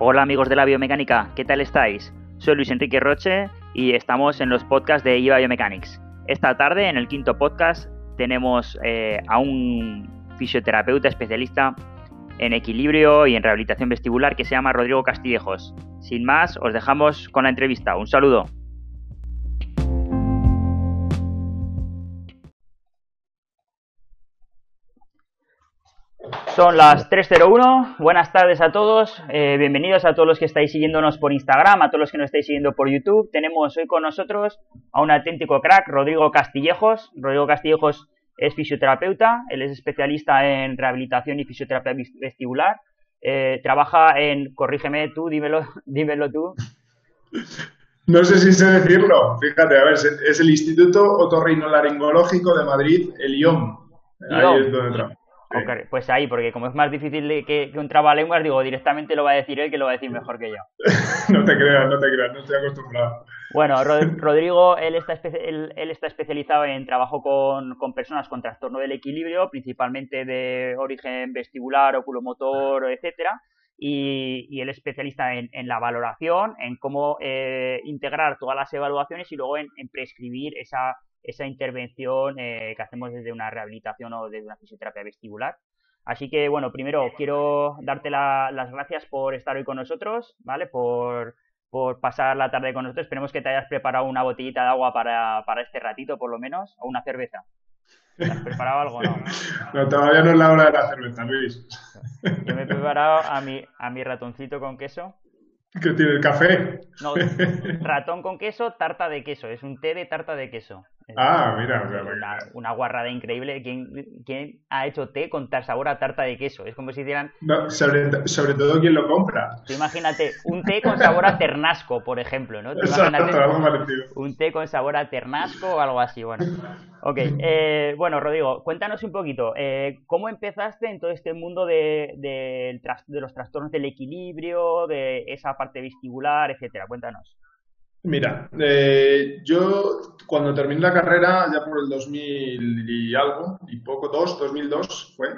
Hola amigos de la biomecánica, ¿qué tal estáis? Soy Luis Enrique Roche y estamos en los podcasts de IVA Biomechanics. Esta tarde, en el quinto podcast, tenemos eh, a un fisioterapeuta especialista en equilibrio y en rehabilitación vestibular que se llama Rodrigo Castillejos. Sin más, os dejamos con la entrevista. Un saludo. Son las 3.01. Buenas tardes a todos. Eh, bienvenidos a todos los que estáis siguiéndonos por Instagram, a todos los que nos estáis siguiendo por YouTube. Tenemos hoy con nosotros a un auténtico crack, Rodrigo Castillejos. Rodrigo Castillejos es fisioterapeuta, él es especialista en rehabilitación y fisioterapia vestibular. Eh, trabaja en, corrígeme tú, dímelo, dímelo tú. No sé si sé decirlo. Fíjate, a ver, es el Instituto Otorrinolaringológico de Madrid, el IOM. Ahí es donde trabaja pues ahí, porque como es más difícil que, que un trabalenguas, digo, directamente lo va a decir él que lo va a decir mejor que yo. no te creas, no te creas, no estoy acostumbrado. Bueno, Rodrigo, él está, él, está especializado en trabajo con, personas con trastorno del equilibrio, principalmente de origen vestibular, oculomotor, etcétera. Y, y él es especialista en, la valoración, en cómo eh, integrar todas las evaluaciones y luego en prescribir esa esa intervención eh, que hacemos desde una rehabilitación o desde una fisioterapia vestibular. Así que, bueno, primero quiero darte las gracias por estar hoy con nosotros, ¿vale? Por, pasar la tarde con nosotros. Esperemos que te hayas preparado una botellita de agua para, este ratito, por lo menos, o una cerveza. ¿Te has preparado algo no? No, todavía no es la hora de la cerveza, Luis. Yo me he preparado a mi, a mi ratoncito con queso. ¿Qué tiene el café? No, ratón con queso, tarta de queso. Es un té de tarta de queso. Ah, mira. Una, una, guarrada increíble. ¿Quién, ¿Quién, ha hecho té con sabor a tarta de queso? Es como si hicieran... sobre, todo quien lo compra. imagínate, un té con sabor a ternasco, por ejemplo, ¿no? un té con sabor a ternasco o algo así, bueno. Ok, eh, bueno, Rodrigo, cuéntanos un poquito. Eh, ¿Cómo empezaste en todo este mundo de, de, de los trastornos del equilibrio, de esa parte vestibular, etcétera? Cuéntanos. Mira, eh, yo cuando terminé la carrera, ya por el 2000 y algo, y poco, dos, 2002 fue,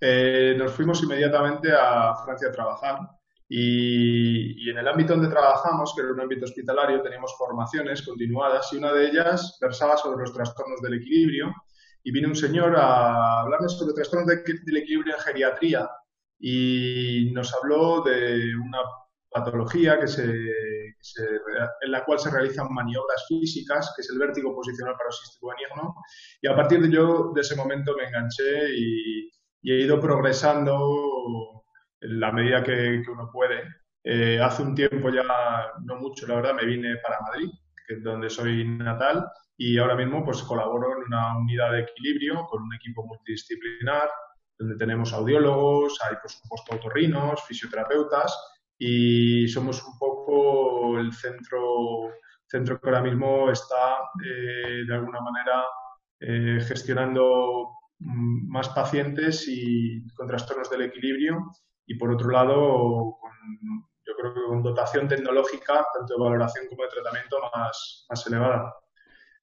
eh, nos fuimos inmediatamente a Francia a trabajar. Y, en el ámbito donde trabajamos, que era un ámbito hospitalario, teníamos formaciones continuadas y una de ellas versaba sobre los trastornos del equilibrio. Y vino un señor a hablarnos sobre trastornos del equilibrio en geriatría y nos habló de una patología que se, en la cual se realizan maniobras físicas, que es el vértigo posicional paroxístico y a partir de yo de ese momento me enganché y, he ido progresando en la medida que, uno puede. Eh, hace un tiempo ya, no mucho, la verdad, me vine para Madrid, que es donde soy natal, y ahora mismo pues colaboro en una unidad de equilibrio con un equipo multidisciplinar, donde tenemos audiólogos, hay por supuesto otorrinos, fisioterapeutas, y somos un poco el centro, centro que ahora mismo está eh, de alguna manera eh, gestionando mm, más pacientes y con trastornos del equilibrio y por otro lado yo creo que con dotación tecnológica tanto de valoración como de tratamiento más, más elevada.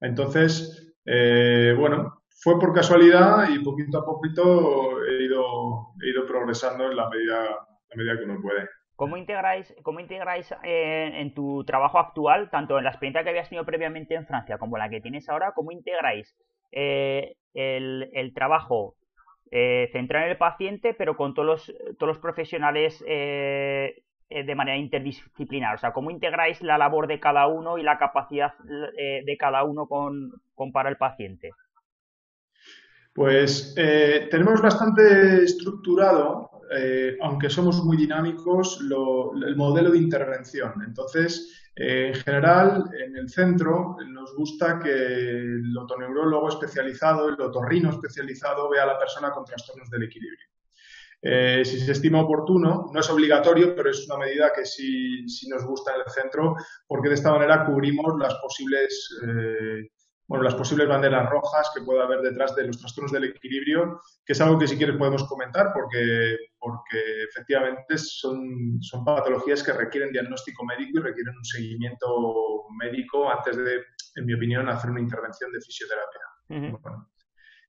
Entonces, eh, bueno, fue por casualidad y poquito a poquito he ido, he ido progresando en la medida, la medida que uno puede. ¿Cómo integráis, cómo integráis eh, en tu trabajo actual, tanto en la experiencia que habías tenido previamente en Francia como la que tienes ahora, cómo integráis eh, el, trabajo eh, centrado en el paciente, pero con todos los, profesionales de manera interdisciplinar? O sea, ¿cómo integráis la labor de cada uno y la capacidad de cada uno con para el paciente? Pues tenemos bastante estructurado eh, aunque somos muy dinámicos, el modelo de intervención. Entonces, eh, en general, en el centro nos gusta que el otoneurólogo especializado, el otorrino especializado, vea a la persona con trastornos del equilibrio. Eh, si se estima oportuno, no es obligatorio, pero es una medida que sí, sí, nos gusta en el centro, porque de esta manera cubrimos las posibles bueno, las posibles banderas rojas que pueda haber detrás de los trastornos del equilibrio, que es algo que si quieres podemos comentar porque, porque efectivamente son, son patologías que requieren diagnóstico médico y requieren un seguimiento médico antes de, en mi opinión, hacer una intervención de fisioterapia.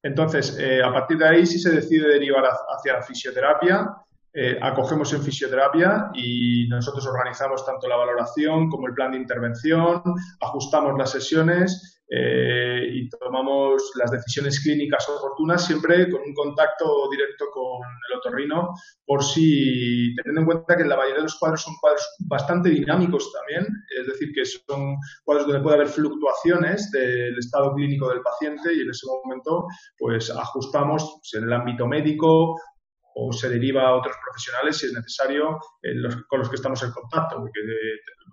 entonces, eh, a partir de ahí, si se decide derivar hacia fisioterapia, eh, acogemos en fisioterapia y nosotros organizamos tanto la valoración como el plan de intervención, ajustamos las sesiones eh, y tomamos las decisiones clínicas oportunas siempre con un contacto directo con el otorrino por si, teniendo en cuenta que la mayoría de los cuadros son cuadros bastante dinámicos también, es decir, que son cuadros donde puede haber fluctuaciones del estado clínico del paciente y en ese momento pues ajustamos en el ámbito médico o se deriva a otros profesionales si es necesario con los que estamos en contacto, porque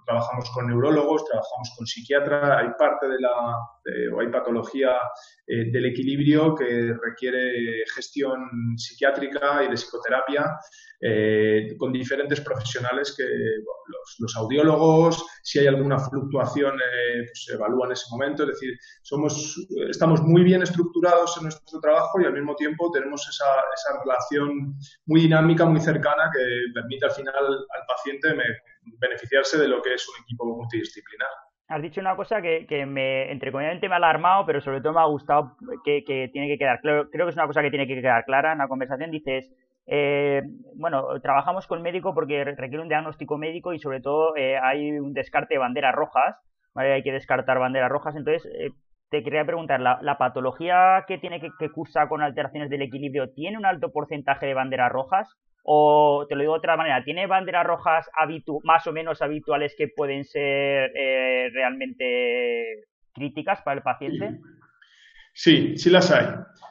trabajamos con neurólogos, trabajamos con psiquiatra, hay parte de la, o hay patología eh, del equilibrio que requiere gestión psiquiátrica y de psicoterapia eh, con diferentes profesionales que los, audiólogos, si hay alguna fluctuación, eh, pues se evalúa en ese momento. Es decir, somos, estamos muy bien estructurados en nuestro trabajo y al mismo tiempo tenemos esa, esa relación muy dinámica, muy cercana que permite al final al paciente beneficiarse de lo que es un equipo multidisciplinar. Has dicho una cosa que, que me, entre comillas, me ha alarmado, pero sobre todo me ha gustado que, que tiene que quedar claro. Creo que es una cosa que tiene que quedar clara en la conversación. Dices, eh, bueno, trabajamos con médico porque requiere un diagnóstico médico y sobre todo eh, hay un descarte de banderas rojas, ¿vale? Hay que descartar banderas rojas. Entonces, eh, te quería preguntar, ¿la, ¿la, patología que tiene que, que cursa con alteraciones del equilibrio tiene un alto porcentaje de banderas rojas? O te lo digo de otra manera, ¿tiene banderas rojas más o menos habituales que pueden ser eh, realmente críticas para el paciente? Sí, sí las hay.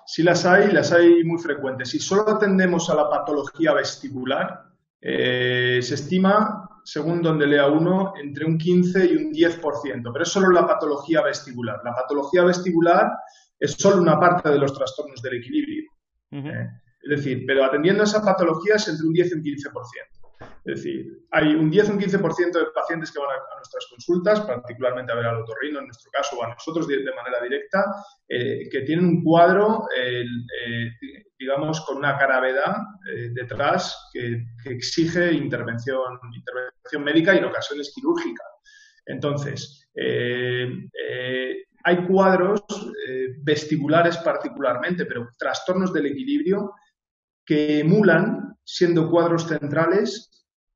Sí las hay, las hay muy frecuentes. Si solo atendemos a la patología vestibular, eh, se estima, según donde lea uno, entre un 15 y un 10%, pero es solo la patología vestibular. La patología vestibular es solo una parte de los trastornos del equilibrio. Es decir, pero atendiendo a esa patología es entre un 10 y un 15%. Es decir, hay un 10 o un 15% de pacientes que van a, nuestras consultas, particularmente a ver al otorrino en nuestro caso o a nosotros de, manera directa, eh, que tienen un cuadro, eh, digamos, con una gravedad eh, detrás que, exige intervención, intervención médica y en ocasiones quirúrgica. Entonces, hay cuadros vestibulares particularmente, pero trastornos del equilibrio que emulan, siendo cuadros centrales,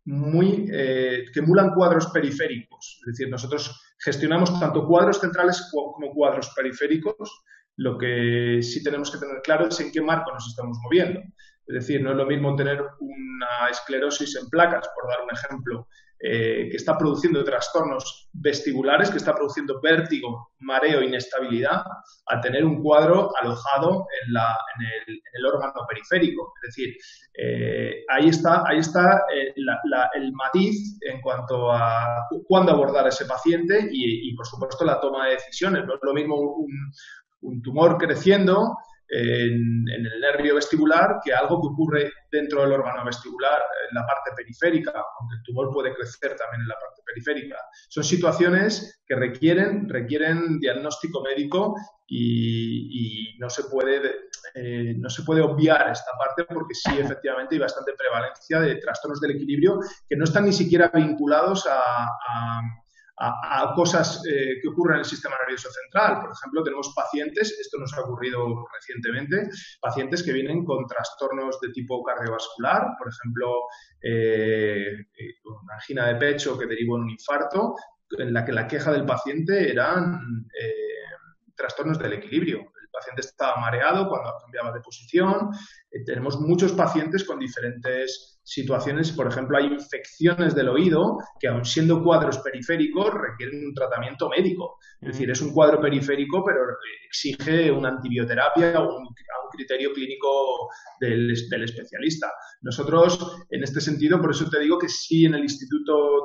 muy, eh, que emulan cuadros periféricos. Es decir, nosotros gestionamos tanto cuadros centrales como cuadros periféricos. Lo que sí tenemos que tener claro es en qué marco nos estamos moviendo. Es decir, no es lo mismo tener una esclerosis en placas, por dar un ejemplo, eh, que está produciendo trastornos vestibulares, que está produciendo vértigo, mareo, inestabilidad, a tener un cuadro alojado en, el, órgano periférico. Es decir, eh, ahí está, ahí está eh, el matiz en cuanto a cuándo abordar a ese paciente y, por supuesto, la toma de decisiones. No es lo mismo un tumor creciendo en, el nervio vestibular que algo que ocurre dentro del órgano vestibular, en la parte periférica, aunque el tumor puede crecer también en la parte periférica. Son situaciones que requieren, requieren diagnóstico médico y, no, se puede, eh, no se puede obviar esta parte porque sí, efectivamente, hay bastante prevalencia de trastornos del equilibrio que no están ni siquiera vinculados a a, cosas eh, que ocurren en el sistema nervioso central. Por ejemplo, tenemos pacientes, esto nos ha ocurrido recientemente, pacientes que vienen con trastornos de tipo cardiovascular, por ejemplo, eh, eh, una angina de pecho que derivó en un infarto, en la que la queja del paciente eran trastornos del equilibrio. El paciente estaba mareado cuando cambiaba de posición. tenemos muchos pacientes con diferentes situaciones, por ejemplo, hay infecciones del oído que, aun siendo cuadros periféricos, requieren un tratamiento médico. Es decir, es un cuadro periférico, pero exige una antibioterapia o un, a un criterio clínico del, especialista. Nosotros, en este sentido, por eso te digo que sí en el Instituto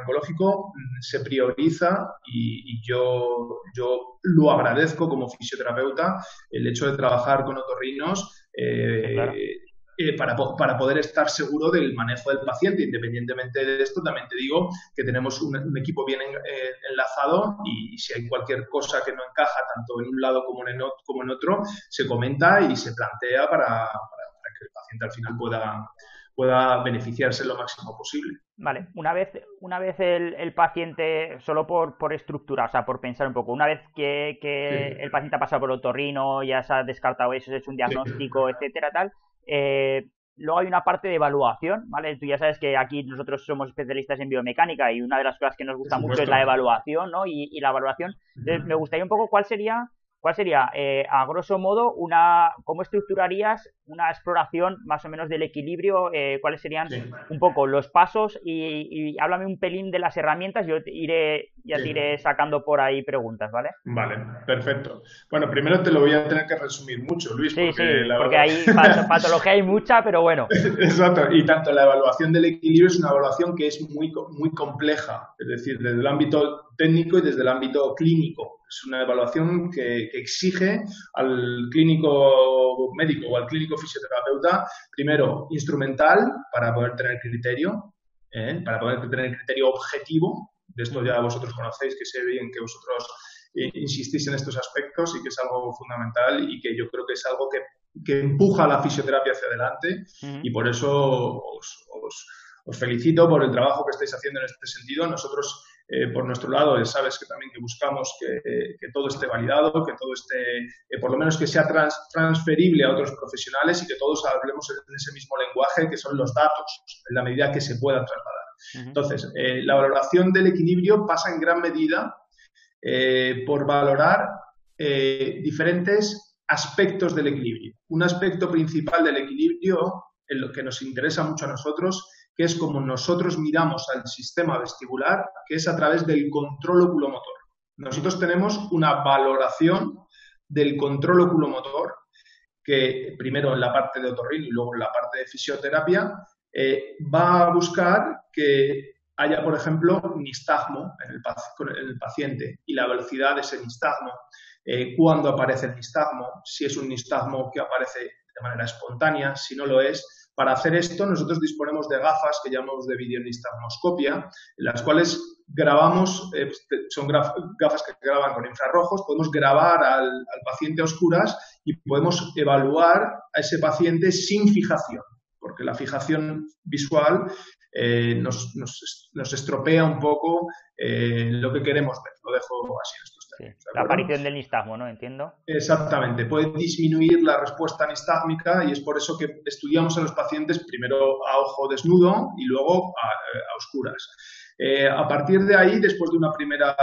Oncológico mm, se prioriza y, yo, yo lo agradezco como fisioterapeuta el hecho de trabajar con otorrinos. Eh, eh, para, para, poder estar seguro del manejo del paciente. Independientemente de esto, también te digo que tenemos un, equipo bien eh, enlazado y, si hay cualquier cosa que no encaja tanto en un lado como en, como en otro, se comenta y se plantea para, para, que el paciente al final pueda, pueda beneficiarse lo máximo posible. Vale, una vez, una vez el, el paciente, solo por, por, estructura, o sea, por pensar un poco, una vez que, que el paciente ha pasado por otorrino, ya se ha descartado eso, se ha hecho un diagnóstico, etcétera, tal, eh, luego hay una parte de evaluación, ¿vale? Tú ya sabes que aquí nosotros somos especialistas en biomecánica y una de las cosas que nos gusta mucho es la evaluación, ¿no? Y, y la evaluación. Entonces, me gustaría un poco cuál sería ¿Cuál sería, eh, a grosso modo, una, cómo estructurarías una exploración más o menos del equilibrio? Eh, ¿Cuáles serían un poco los pasos? Y, háblame un pelín de las herramientas. Yo iré, ya te iré sacando por ahí preguntas, ¿vale? Vale, perfecto. Bueno, primero te lo voy a tener que resumir mucho, Luis. Sí, porque sí, porque hay patología hay mucha, pero bueno. Exacto, y tanto la evaluación del equilibrio es una evaluación que es muy, muy compleja, es decir, desde el ámbito técnico y desde el ámbito clínico. Es una evaluación que, exige al clínico médico o al clínico fisioterapeuta, primero, instrumental para poder tener criterio, ¿eh? para poder tener criterio objetivo. De esto ya vosotros conocéis, que sé bien que vosotros eh, insistís en estos aspectos y que es algo fundamental y que yo creo que es algo que, empuja la fisioterapia hacia adelante y por eso os, os felicito por el trabajo que estáis haciendo en este sentido. Nosotros eh, por nuestro lado, sabes que también que buscamos que, todo esté validado, que todo esté, eh, por lo menos que sea transferible a otros profesionales y que todos hablemos en ese mismo lenguaje que son los datos, en la medida que se puedan trasladar. Entonces, eh, la valoración del equilibrio pasa en gran medida por valorar diferentes aspectos del equilibrio. Un aspecto principal del equilibrio, en lo que nos interesa mucho a nosotros, que es como nosotros miramos al sistema vestibular, que es a través del control oculomotor. Nosotros tenemos una valoración del control oculomotor, que primero en la parte de otorrino y luego en la parte de fisioterapia, eh, va a buscar que haya, por ejemplo, nistagmo en el, paciente y la velocidad de ese nistagmo, eh, cuándo aparece el nistagmo, si es un nistagmo que aparece de manera espontánea, si no lo es, para hacer esto, nosotros disponemos de gafas que llamamos de videonistagmoscopia, en las cuales grabamos, eh, son gafas que graban con infrarrojos, podemos grabar al, paciente a oscuras y podemos evaluar a ese paciente sin fijación, porque la fijación visual eh, nos, estropea un poco eh, lo que queremos ver. Lo dejo así en estos la aparición del nistagmo, ¿no? Entiendo. Exactamente. Puede disminuir la respuesta nistágmica y es por eso que estudiamos a los pacientes primero a ojo desnudo y luego a, oscuras. Eh, a partir de ahí, después de una primera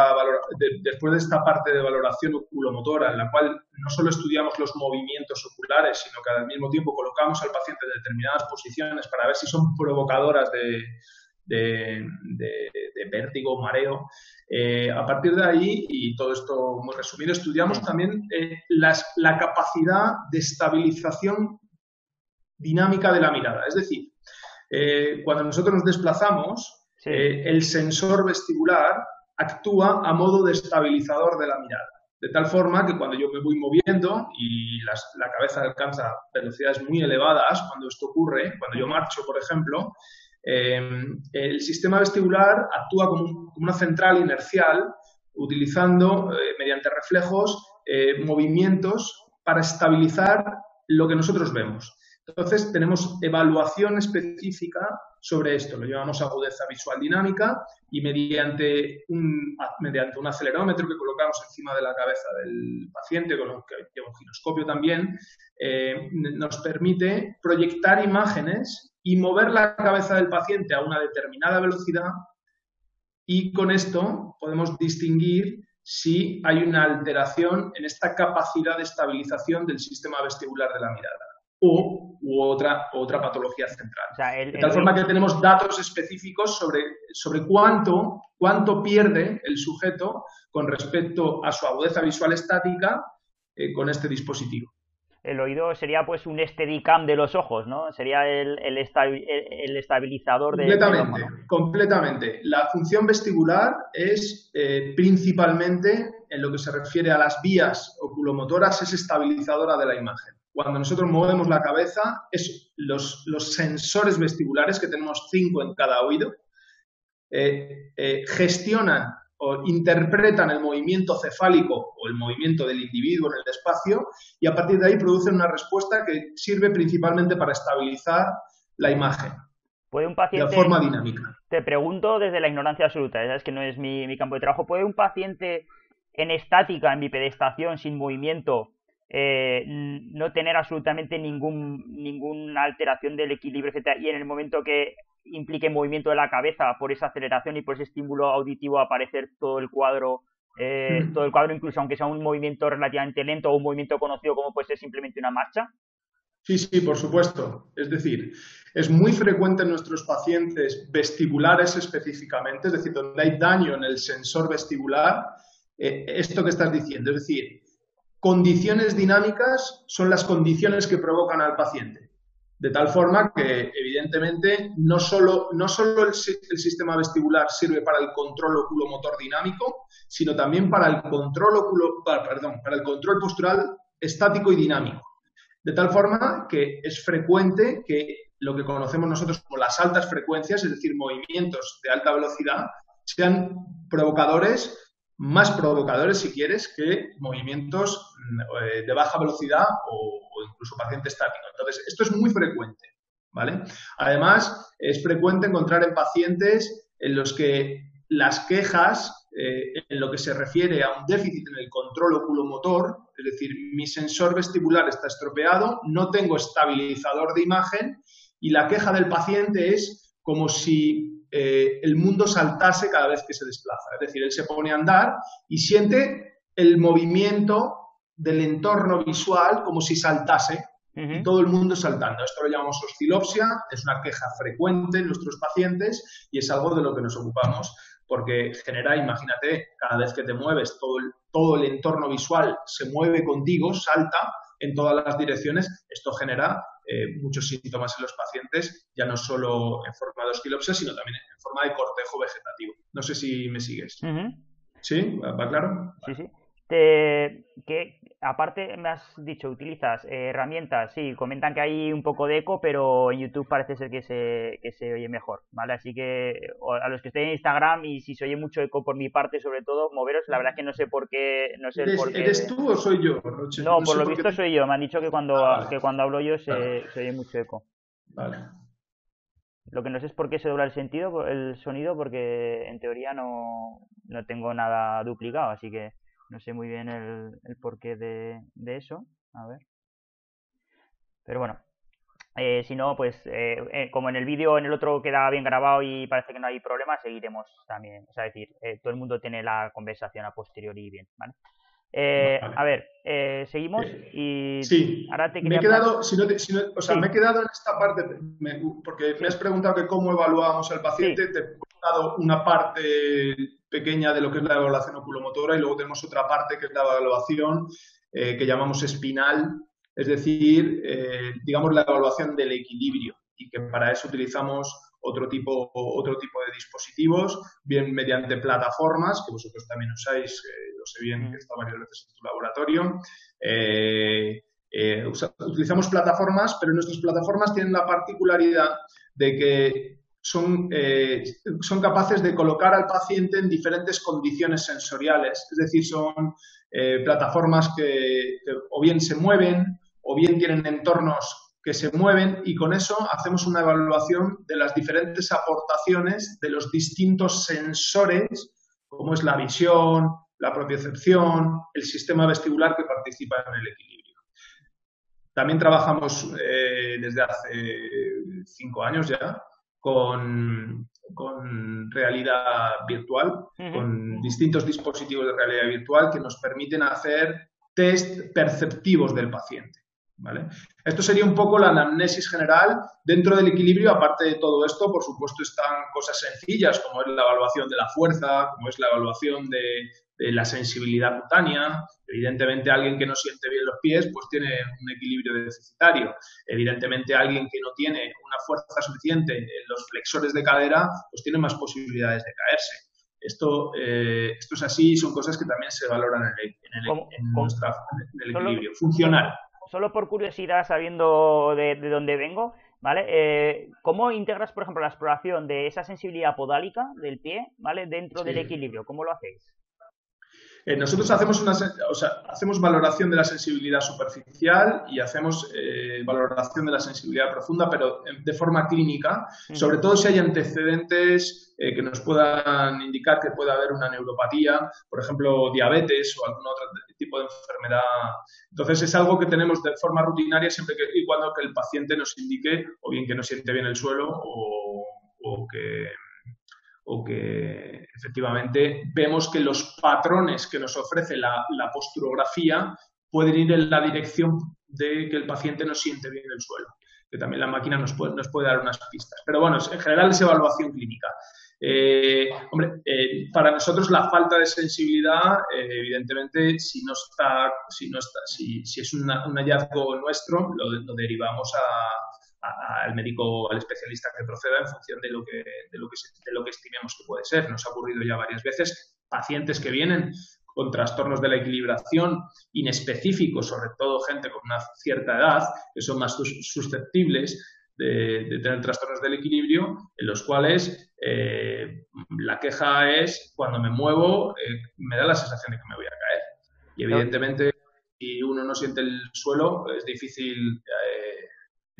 después de esta parte de valoración oculomotora, en la cual no solo estudiamos los movimientos oculares, sino que al mismo tiempo colocamos al paciente en determinadas posiciones para ver si son provocadoras de, de, de, vértigo, mareo. Eh, a partir de ahí, y todo esto muy resumido, estudiamos también eh, la capacidad de estabilización dinámica de la mirada. Es decir, eh, cuando nosotros nos desplazamos, el sensor vestibular actúa a modo de estabilizador de la mirada. De tal forma que cuando yo me voy moviendo y la cabeza alcanza velocidades muy elevadas, cuando esto ocurre, cuando yo marcho, por ejemplo, Em, el sistema vestibular actúa como, una central inercial utilizando eh, mediante reflejos eh, movimientos para estabilizar lo que nosotros vemos. Entonces tenemos evaluación específica sobre esto, lo llamamos agudeza visual dinámica y mediante un, acelerómetro que colocamos encima de la cabeza del paciente, con lo que lleva un giroscopio también, eh, nos permite proyectar imágenes y mover la cabeza del paciente a una determinada velocidad y con esto podemos distinguir si hay una alteración en esta capacidad de estabilización del sistema vestibular de la mirada o u otra, otra patología central. de tal forma que tenemos datos específicos sobre, sobre cuánto, cuánto pierde el sujeto con respecto a su agudeza visual estática eh, con este dispositivo el oído sería pues un steadicam de los ojos, ¿no? Sería el, el, estabilizador de... Completamente, completamente. La función vestibular es eh, principalmente, en lo que se refiere a las vías oculomotoras, es estabilizadora de la imagen. Cuando nosotros movemos la cabeza, es los, los sensores vestibulares, que tenemos cinco en cada oído, eh, eh, gestionan o interpretan el movimiento cefálico o el movimiento del individuo en el espacio y a partir de ahí producen una respuesta que sirve principalmente para estabilizar la imagen. ¿Puede un paciente, de forma dinámica. Te pregunto desde la ignorancia absoluta, es que no es mi, campo de trabajo. ¿Puede un paciente en estática, en bipedestación, sin movimiento, eh, no tener absolutamente ningún, ninguna alteración del equilibrio, etcétera, y en el momento que implique movimiento de la cabeza por esa aceleración y por ese estímulo auditivo aparecer todo el cuadro eh, todo el cuadro incluso aunque sea un movimiento relativamente lento o un movimiento conocido como puede ser simplemente una marcha Sí, sí, por supuesto. Es decir, es muy frecuente en nuestros pacientes vestibulares específicamente, es decir, donde hay daño en el sensor vestibular, eh, esto que estás diciendo. Es decir, condiciones dinámicas son las condiciones que provocan al paciente. De tal forma que, evidentemente, no solo, no solo el, sistema vestibular sirve para el control oculomotor dinámico, sino también para el control, oculo, perdón, para el control postural estático y dinámico. De tal forma que es frecuente que lo que conocemos nosotros como las altas frecuencias, es decir, movimientos de alta velocidad, sean provocadores, más provocadores, si quieres, que movimientos eh, de baja velocidad o, incluso paciente estático. Entonces, esto es muy frecuente, ¿vale? Además, es frecuente encontrar en pacientes en los que las quejas eh, en lo que se refiere a un déficit en el control oculomotor, es decir, mi sensor vestibular está estropeado, no tengo estabilizador de imagen y la queja del paciente es como si eh, el mundo saltase cada vez que se desplaza. Es decir, él se pone a andar y siente el movimiento del entorno visual como si saltase y todo el mundo saltando. Esto lo llamamos oscilopsia, es una queja frecuente en nuestros pacientes y es algo de lo que nos ocupamos porque genera, imagínate, cada vez que te mueves, todo el, todo el entorno visual se mueve contigo, salta en todas las direcciones, esto genera eh, muchos síntomas en los pacientes, ya no solo en forma de osquilopsia, sino también en forma de cortejo vegetativo. No sé si me sigues. ¿Sí? ¿Va, claro? Sí, sí. Que aparte me has dicho, utilizas eh, herramientas, sí, comentan que hay un poco de eco, pero en YouTube parece ser que se, que se oye mejor, ¿vale? Así que a los que estén en Instagram y si se oye mucho eco por mi parte, sobre todo, moveros, la verdad es que no sé por qué... No sé ¿Eres, por qué... ¿Eres tú o soy yo, No, por lo visto soy yo, me han dicho que cuando, ah, que cuando hablo yo se, se, oye mucho eco. Vale. Lo que no sé es por qué se dobla el sentido, el sonido, porque en teoría no, no tengo nada duplicado, así que... No sé muy bien el, el porqué de, de, eso. A ver. Pero bueno. Eh, si no, pues eh, eh, como en el vídeo, en el otro queda bien grabado y parece que no hay problema, seguiremos también. O sea, es decir, todo el mundo tiene la conversación a posteriori bien, ¿vale? A ver, seguimos y sí. ahora te me he quedado, si no o sea, me he quedado en esta parte porque me has preguntado que cómo evaluábamos al paciente, te he dado una parte pequeña de lo que es la evaluación oculomotora y luego tenemos otra parte que es la evaluación eh, que llamamos espinal, es decir, eh, digamos la evaluación del equilibrio y que para eso utilizamos otro tipo, otro tipo de dispositivos, bien mediante plataformas, que vosotros también usáis, eh, lo sé bien que he estado varias veces en tu laboratorio. utilizamos plataformas, pero nuestras plataformas tienen la particularidad de que son, eh, son capaces de colocar al paciente en diferentes condiciones sensoriales, es decir, son eh, plataformas que, o bien se mueven o bien tienen entornos que se mueven y con eso hacemos una evaluación de las diferentes aportaciones de los distintos sensores, como es la visión, la propiocepción, el sistema vestibular que participa en el equilibrio. También trabajamos eh, desde hace cinco años ya con, realidad virtual, con distintos dispositivos de realidad virtual que nos permiten hacer test perceptivos del paciente. ¿Vale? Esto sería un poco la anamnesis general. Dentro del equilibrio, aparte de todo esto, por supuesto, están cosas sencillas como es la evaluación de la fuerza, como es la evaluación de, la sensibilidad cutánea. Evidentemente, alguien que no siente bien los pies, pues tiene un equilibrio deficitario. Evidentemente, alguien que no tiene una fuerza suficiente en los flexores de cadera, pues tiene más posibilidades de caerse. Esto, eh, esto es así y son cosas que también se valoran en el, equilibrio funcional. Solo por curiosidad, sabiendo de, dónde vengo, ¿vale? Eh, ¿Cómo integras, por ejemplo, la exploración de esa sensibilidad podálica del pie, ¿vale? Dentro del equilibrio, ¿cómo lo hacéis? Eh, nosotros hacemos, una, o sea, hacemos valoración de la sensibilidad superficial y hacemos eh, valoración de la sensibilidad profunda, pero de forma clínica, sobre todo si hay antecedentes eh, que nos puedan indicar que puede haber una neuropatía, por ejemplo, diabetes o algún otro tipo de enfermedad. Entonces es algo que tenemos de forma rutinaria siempre que, y cuando que el paciente nos indique o bien que no siente bien el suelo o, que o que efectivamente vemos que los patrones que nos ofrece la, la, posturografía pueden ir en la dirección de que el paciente no siente bien el suelo, que también la máquina nos puede, nos puede dar unas pistas. Pero bueno, en general es evaluación clínica. Eh, hombre, eh, para nosotros la falta de sensibilidad, eh, evidentemente, si no está, si no está, si, si es un hallazgo nuestro, lo, derivamos al médico, al especialista que proceda en función de lo que, de lo que, de lo que estimemos que puede ser. Nos ha ocurrido ya varias veces pacientes que vienen con trastornos de la equilibración inespecíficos, sobre todo gente con una cierta edad, que son más susceptibles de, tener trastornos del equilibrio, en los cuales eh, la queja es cuando me muevo, eh, me da la sensación de que me voy a caer. Y evidentemente, si uno no siente el suelo, es difícil, eh,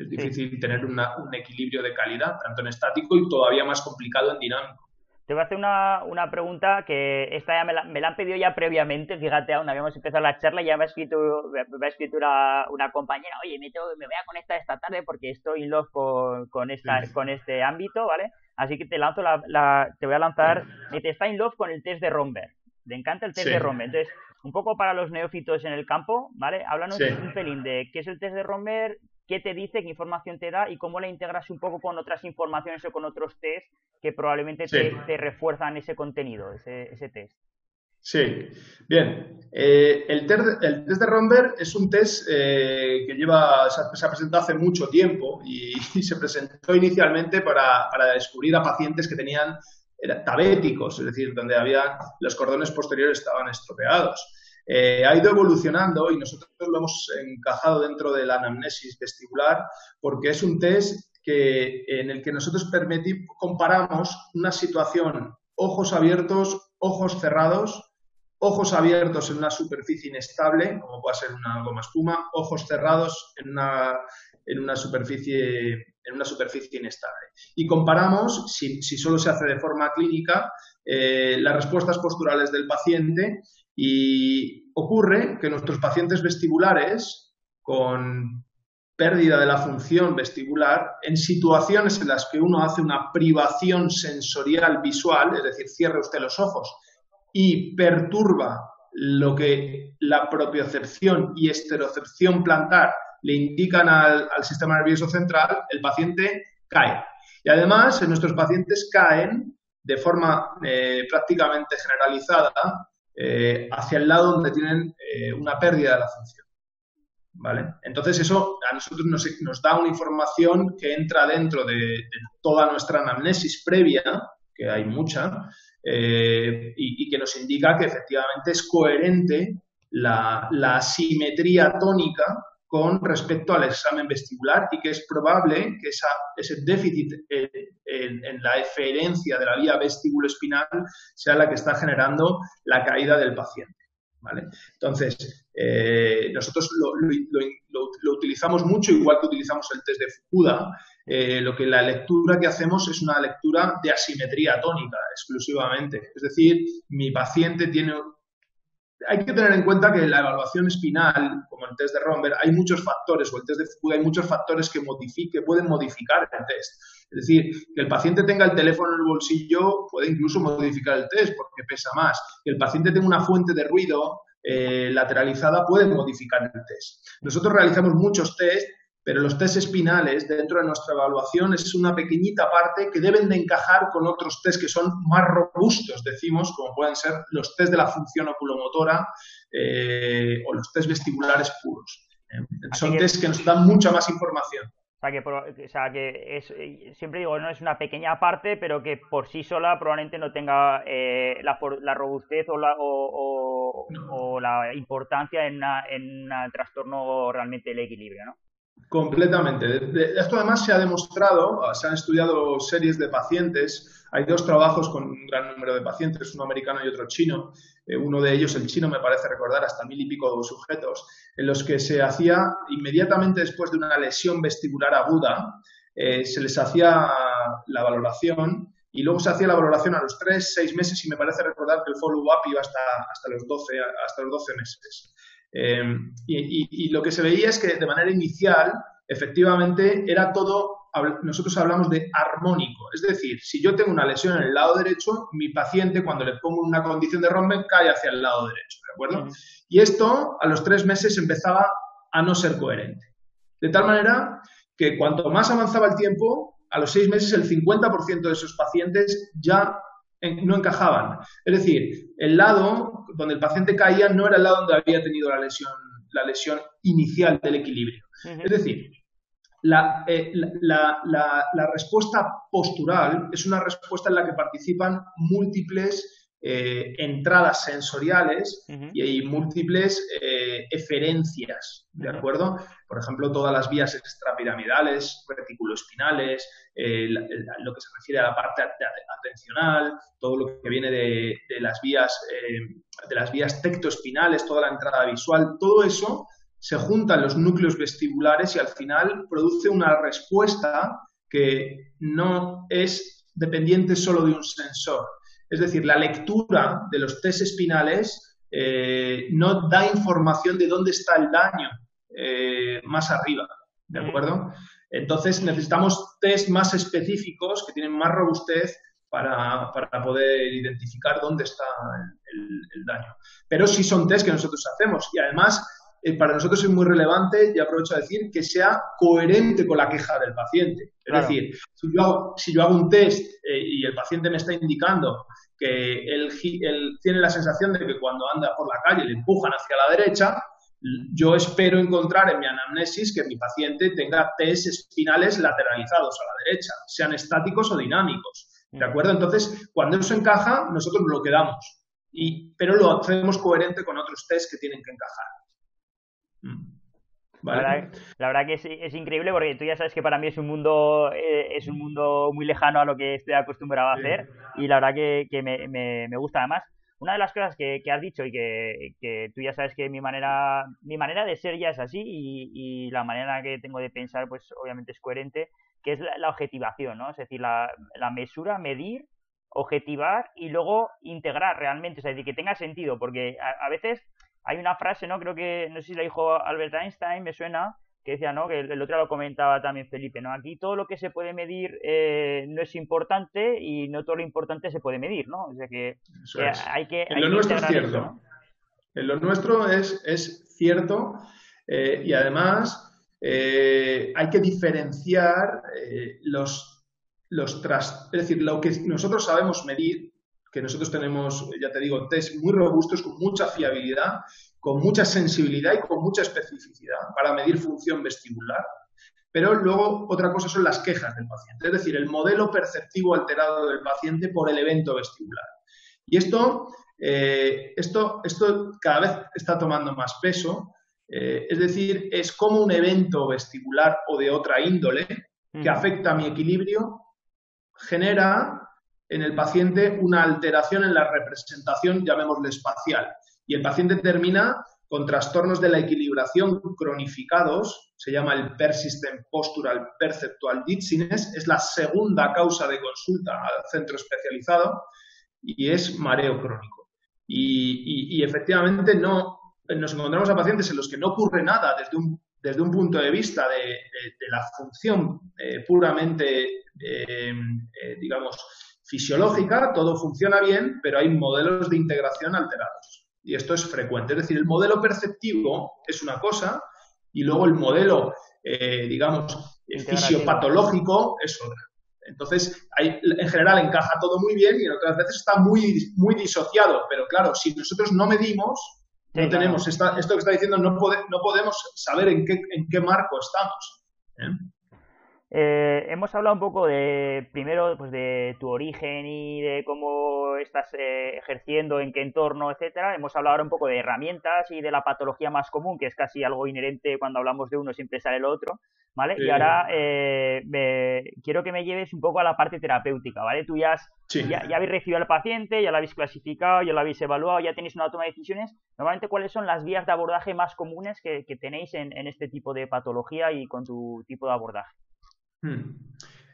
es difícil tener un equilibrio de calidad, tanto en estático y todavía más complicado en dinámico. Te voy a hacer una, una pregunta que esta ya me la, me la, han pedido ya previamente, fíjate, aún habíamos empezado la charla y ya me ha escrito, me ha escrito una, una compañera, oye, me, me voy a conectar esta tarde porque estoy in love con, con, esta, con este ámbito, ¿vale? Así que te lanzo la, la te voy a lanzar, te está in love con el test de Romberg, le encanta el test de Romberg, entonces un poco para los neófitos en el campo, ¿vale? Háblanos un pelín de qué es el test de Romberg, qué te dice, qué información te da y cómo la integras un poco con otras informaciones o con otros test que probablemente te, refuerzan ese contenido, ese, ese test. Sí, bien. Eh, el, test, el, test, de Romberg es un test eh, que lleva, se ha, presentado hace mucho tiempo y, se presentó inicialmente para, para, descubrir a pacientes que tenían tabéticos, es decir, donde había los cordones posteriores estaban estropeados. Eh, ha ido evolucionando y nosotros lo hemos encajado dentro de la anamnesis vestibular porque es un test que, en el que nosotros comparamos una situación ojos abiertos, ojos cerrados, ojos abiertos en una superficie inestable, como puede ser una goma espuma, ojos cerrados en una, en una, superficie, en una superficie inestable. Y comparamos, si, si solo se hace de forma clínica, eh, las respuestas posturales del paciente y ocurre que nuestros pacientes vestibulares con pérdida de la función vestibular, en situaciones en las que uno hace una privación sensorial visual, es decir, cierra usted los ojos y perturba lo que la propiocepción y esterocepción plantar le indican al, sistema nervioso central, el paciente cae. Y además, en nuestros pacientes caen de forma eh, prácticamente generalizada eh, hacia el lado donde tienen eh, una pérdida de la función. ¿Vale? Entonces eso a nosotros nos, da una información que entra dentro de, toda nuestra anamnesis previa, que hay mucha, eh, y, que nos indica que efectivamente es coherente la, la asimetría tónica con respecto al examen vestibular y que es probable que ese déficit en, la eferencia de la vía vestibuloespinal sea la que está generando la caída del paciente. ¿vale? Entonces, eh, nosotros lo, utilizamos mucho, igual que utilizamos el test de Fukuda, eh, lo que la lectura que hacemos es una lectura de asimetría tónica exclusivamente. Es decir, mi paciente tiene hay que tener en cuenta que la evaluación espinal, como el test de Romberg, hay muchos factores, o el test de Fukuda, hay muchos factores que, modifique, pueden modificar el test. Es decir, que el paciente tenga el teléfono en el bolsillo puede incluso modificar el test porque pesa más. Que el paciente tenga una fuente de ruido eh, lateralizada puede modificar el test. Nosotros realizamos muchos test pero los test espinales dentro de nuestra evaluación es una pequeñita parte que deben de encajar con otros test que son más robustos, decimos, como pueden ser los test de la función oculomotora eh, o los test vestibulares puros. Eh, son test que nos dan mucha más información. O sea, que, o sea, que es, eh, siempre digo, no es una pequeña parte, pero que por sí sola probablemente no tenga la, la, robustez o la, o, o, la importancia en, en un trastorno realmente del equilibrio, ¿no? Completamente. esto además se ha demostrado, se han estudiado series de pacientes, hay dos trabajos con un gran número de pacientes, uno americano y otro chino, eh, uno de ellos, el chino, me parece recordar hasta mil y pico sujetos, en los que se hacía inmediatamente después de una lesión vestibular aguda, eh, se les hacía la valoración y luego se hacía la valoración a los tres, seis meses y me parece recordar que el follow-up iba hasta, hasta, los 12, hasta los 12 meses. Em, y, lo que se veía es que de manera inicial, efectivamente, era todo, nosotros hablamos de armónico. Es decir, si yo tengo una lesión en el lado derecho, mi paciente, cuando le pongo una condición de rompen, cae hacia el lado derecho, ¿de acuerdo? Y esto, a los tres meses, empezaba a no ser coherente. De tal manera que cuanto más avanzaba el tiempo, a los seis meses el 50% de esos pacientes ya no encajaban. Es decir, el lado donde el paciente caía no era el lado donde había tenido la lesión, la lesión inicial del equilibrio. Es decir, eh, la, la, respuesta postural es una respuesta en la que participan múltiples eh, entradas sensoriales y hay múltiples eh, eferencias, ¿de acuerdo? Por ejemplo, todas las vías extrapiramidales, reticuloespinales, eh, lo que se refiere a la parte atencional, todo lo que viene de, las vías de las vías tectoespinales, toda la entrada visual, todo eso se junta en los núcleos vestibulares y al final produce una respuesta que no es dependiente solo de un sensor, es decir, la lectura de los test espinales eh, no da información de dónde está el daño eh, más arriba, ¿de acuerdo? Entonces necesitamos test más específicos que tienen más robustez para, poder identificar dónde está el, daño. Pero sí son test que nosotros hacemos y además eh, para nosotros es muy relevante, y aprovecho a decir, que sea coherente con la queja del paciente. Es decir, si yo, hago, un test y el paciente me está indicando que él, tiene la sensación de que cuando anda por la calle le empujan hacia la derecha, yo espero encontrar en mi anamnesis que mi paciente tenga test espinales lateralizados a la derecha, sean estáticos o dinámicos. ¿De acuerdo? Entonces, cuando eso encaja, nosotros lo quedamos. Y, pero lo hacemos coherente con otros test que tienen que encajar. La, verdad, que es, increíble porque tú ya sabes que para mí es un mundo eh, es un mundo muy lejano a lo que estoy acostumbrado a hacer y la verdad que, me, me, gusta además. Una de las cosas que, has dicho y que, tú ya sabes que mi manera mi manera de ser ya es así y, la manera que tengo de pensar pues obviamente es coherente, que es la, objetivación, ¿no? Es decir, la, mesura, medir, objetivar y luego integrar realmente, es decir, que tenga sentido, porque a veces hay una frase, ¿no? Creo que, no sé si la dijo Albert Einstein, me suena, que decía, ¿no? Que el, otro lo comentaba también Felipe, ¿no? Aquí todo lo que se puede medir eh, no es importante y no todo lo importante se puede medir, ¿no? O sea que, hay que... En lo nuestro es cierto. En lo nuestro es, es cierto eh, y además eh, hay que diferenciar los, los tras... Es decir, lo que nosotros sabemos medir que nosotros tenemos, ya te digo, test muy robustos, con mucha fiabilidad, con mucha sensibilidad y con mucha especificidad para medir función vestibular. Pero luego otra cosa son las quejas del paciente, es decir, el modelo perceptivo alterado del paciente por el evento vestibular. Y esto, eh, esto, esto cada vez está tomando más peso, eh, es decir, es como un evento vestibular o de otra índole que afecta a mi equilibrio, genera en el paciente una alteración en la representación, llamémosle espacial. Y el paciente termina con trastornos de la equilibración cronificados, se llama el Persistent Postural Perceptual Dizziness, es la segunda causa de consulta al centro especializado y es mareo crónico. Y, efectivamente no, nos encontramos a pacientes en los que no ocurre nada desde un, desde un punto de vista de, la función eh, puramente, eh, eh, digamos, fisiológica, todo funciona bien, pero hay modelos de integración alterados. Y esto es frecuente. Es decir, el modelo perceptivo es una cosa y luego el modelo, eh, digamos, fisiopatológico es otra. Entonces, en general encaja todo muy bien y en otras veces está muy, muy disociado. Pero claro, si nosotros no medimos, no tenemos esto que está diciendo, no, no podemos saber en qué, en qué marco estamos. ¿eh? Eh, hemos hablado un poco de, primero, pues de tu origen y de cómo estás eh, ejerciendo, en qué entorno, etcétera. Hemos hablado ahora un poco de herramientas y de la patología más común, que es casi algo inherente cuando hablamos de uno siempre sale el otro, ¿vale? Y ahora eh, quiero que me lleves un poco a la parte terapéutica, ¿vale? Tú ya, ya, habéis recibido al paciente, ya lo habéis clasificado, ya lo habéis evaluado, ya tenéis una toma de decisiones. Normalmente, ¿cuáles son las vías de abordaje más comunes que, tenéis en este tipo de patología y con tu tipo de abordaje? Hmm.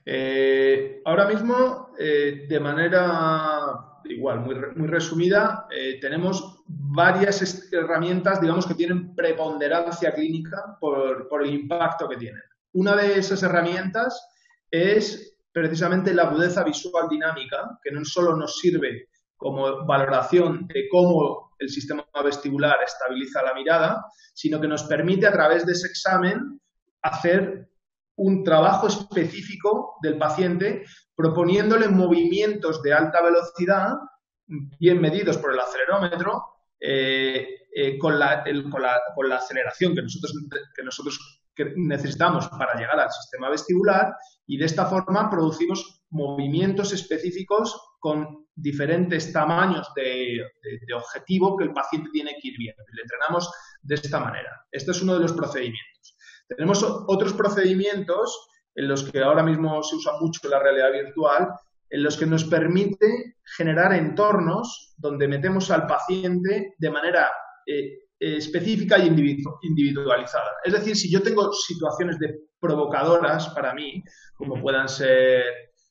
Eh, ahora mismo, eh, de manera igual, muy, muy resumida, eh, tenemos varias herramientas, digamos, que tienen preponderancia clínica por, por el impacto que tienen. Una de esas herramientas es precisamente la agudeza visual dinámica, que no solo nos sirve como valoración de cómo el sistema vestibular estabiliza la mirada, sino que nos permite a través de ese examen hacer un trabajo específico del paciente proponiéndole movimientos de alta velocidad bien medidos por el acelerómetro eh, eh, con, la, con, la, aceleración que nosotros, que nosotros necesitamos para llegar al sistema vestibular y de esta forma producimos movimientos específicos con diferentes tamaños de, objetivo que el paciente tiene que ir viendo. Le entrenamos de esta manera. Este es uno de los procedimientos. Tenemos otros procedimientos en los que ahora mismo se usa mucho la realidad virtual, en los que nos permite generar entornos donde metemos al paciente de manera eh, específica y individualizada. Es decir, si yo tengo situaciones de provocadoras para mí, como puedan ser,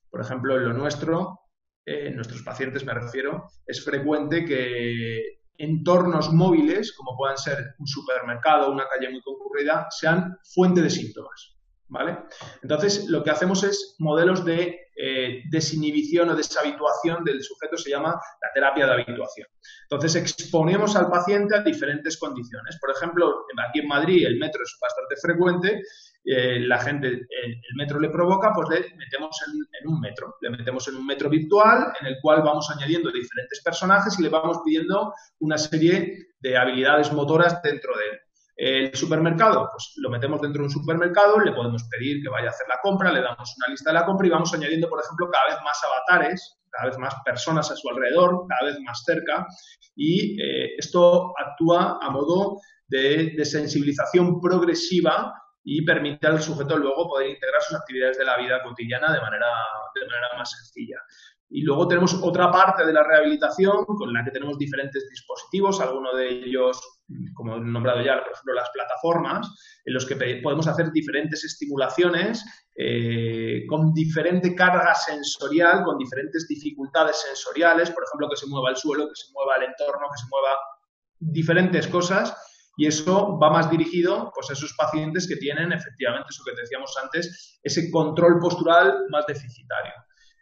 por ejemplo, en lo nuestro, en nuestros pacientes me refiero, es frecuente que entornos móviles, como puedan ser un supermercado una calle muy concurrida, sean fuente de síntomas. ¿Vale? Entonces, lo que hacemos es modelos de eh, desinhibición o deshabituación del sujeto, se llama la terapia de habituación. Entonces, exponemos al paciente a diferentes condiciones. Por ejemplo, aquí en Madrid el metro es bastante frecuente, eh, la gente, el, metro le provoca, pues le metemos en, un metro, le metemos en un metro virtual en el cual vamos añadiendo diferentes personajes y le vamos pidiendo una serie de habilidades motoras dentro de él. El supermercado, pues lo metemos dentro de un supermercado, le podemos pedir que vaya a hacer la compra, le damos una lista de la compra y vamos añadiendo, por ejemplo, cada vez más avatares, cada vez más personas a su alrededor, cada vez más cerca y eh, esto actúa a modo de sensibilización progresiva y permite al sujeto luego poder integrar sus actividades de la vida cotidiana de manera, de manera más sencilla. Y luego tenemos otra parte de la rehabilitación con la que tenemos diferentes dispositivos, algunos de ellos, como he nombrado ya, por ejemplo, las plataformas, en los que podemos hacer diferentes estimulaciones eh, con diferente carga sensorial, con diferentes dificultades sensoriales, por ejemplo, que se mueva el suelo, que se mueva el entorno, que se mueva diferentes cosas. Y eso va más dirigido pues, a esos pacientes que tienen, efectivamente, eso que decíamos antes, ese control postural más deficitario.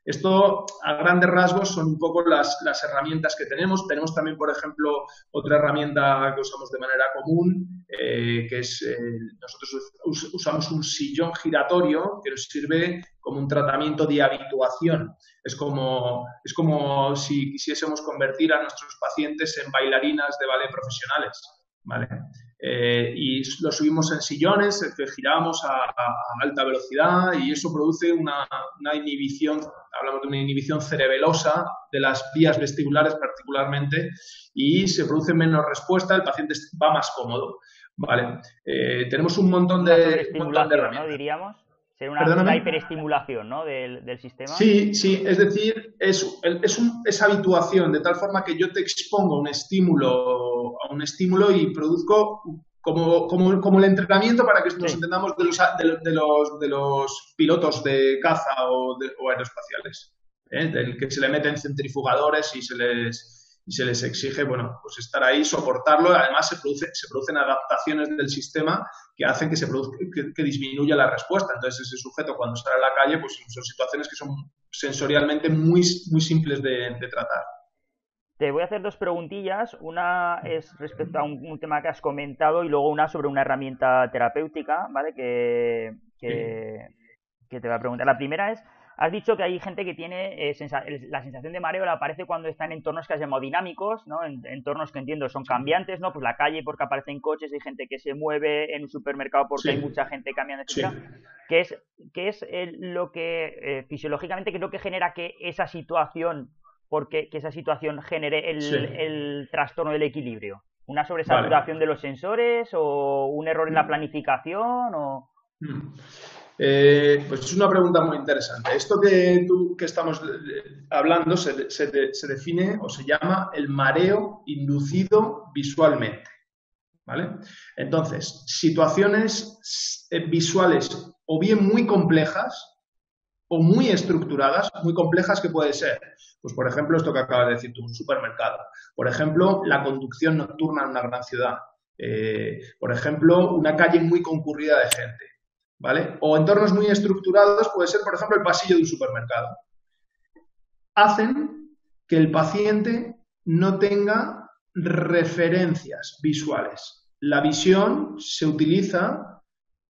Esto, a grandes rasgos, son un poco las, herramientas que tenemos. Tenemos también, por ejemplo, otra herramienta que usamos de manera común, eh, que es, eh, nosotros usamos un sillón giratorio que nos sirve como un tratamiento de habituación. Es como, es como si quisiésemos convertir a nuestros pacientes en bailarinas de ballet profesionales. ¿Vale? Eh, y lo subimos en sillones que giramos a, alta velocidad y eso produce una, inhibición, hablamos de una inhibición cerebelosa de las vías vestibulares particularmente y se produce menos respuesta, el paciente va más cómodo. Vale. Eh, tenemos un montón de, un montón de herramientas. ¿no? Diríamos. Sería una, hiperestimulación ¿no? del, sistema. Sí, sí, es decir, es, es, es, habituación, de tal forma que yo te expongo un estímulo, a un estímulo y produzco como, como, como el entrenamiento para que nos entendamos de los, de, los, de los pilotos de caza o, o aeroespaciales, ¿eh? del que se le meten centrifugadores y se les y se les exige, bueno, pues estar ahí, soportarlo. Además, se, produce, se producen adaptaciones del sistema que hacen que, se produzca, que, disminuya la respuesta. Entonces, ese sujeto cuando está en la calle, pues son situaciones que son sensorialmente muy, muy simples de, tratar. Te voy a hacer dos preguntillas. Una es respecto a un, tema que has comentado y luego una sobre una herramienta terapéutica, ¿vale? Que, que, que te voy a preguntar. La primera es, Has dicho que hay gente que tiene eh, la sensación de mareo, le aparece cuando está en entornos que has llamado dinámicos, ¿no? En, entornos que entiendo son cambiantes, ¿no? Pues la calle porque aparecen coches, hay gente que se mueve en un supermercado porque hay mucha gente cambiando, etcétera. ¿Qué es, qué es lo que eh, fisiológicamente lo que genera que esa situación, porque que esa situación genere el, trastorno del equilibrio? ¿Una sobresaturación de los sensores o un error en la mm. planificación o mm. Eh, pues es una pregunta muy interesante. Esto que, tú, que estamos eh, hablando se, define o se llama el mareo inducido visualmente. ¿Vale? Entonces, situaciones eh, visuales o bien muy complejas, o muy estructuradas, muy complejas que puede ser. Pues por ejemplo, esto que acabas de decir tú, un supermercado. Por ejemplo, la conducción nocturna en una gran ciudad. Por ejemplo, una calle muy concurrida de gente. ¿Vale? O entornos muy estructurados puede ser, por ejemplo, el pasillo de un supermercado. Hacen que el paciente no tenga referencias visuales. La visión se utiliza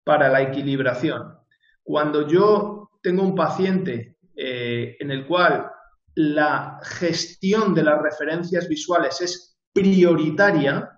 para la equilibración. Cuando yo tengo un paciente eh, en el cual la gestión de las referencias visuales es prioritaria,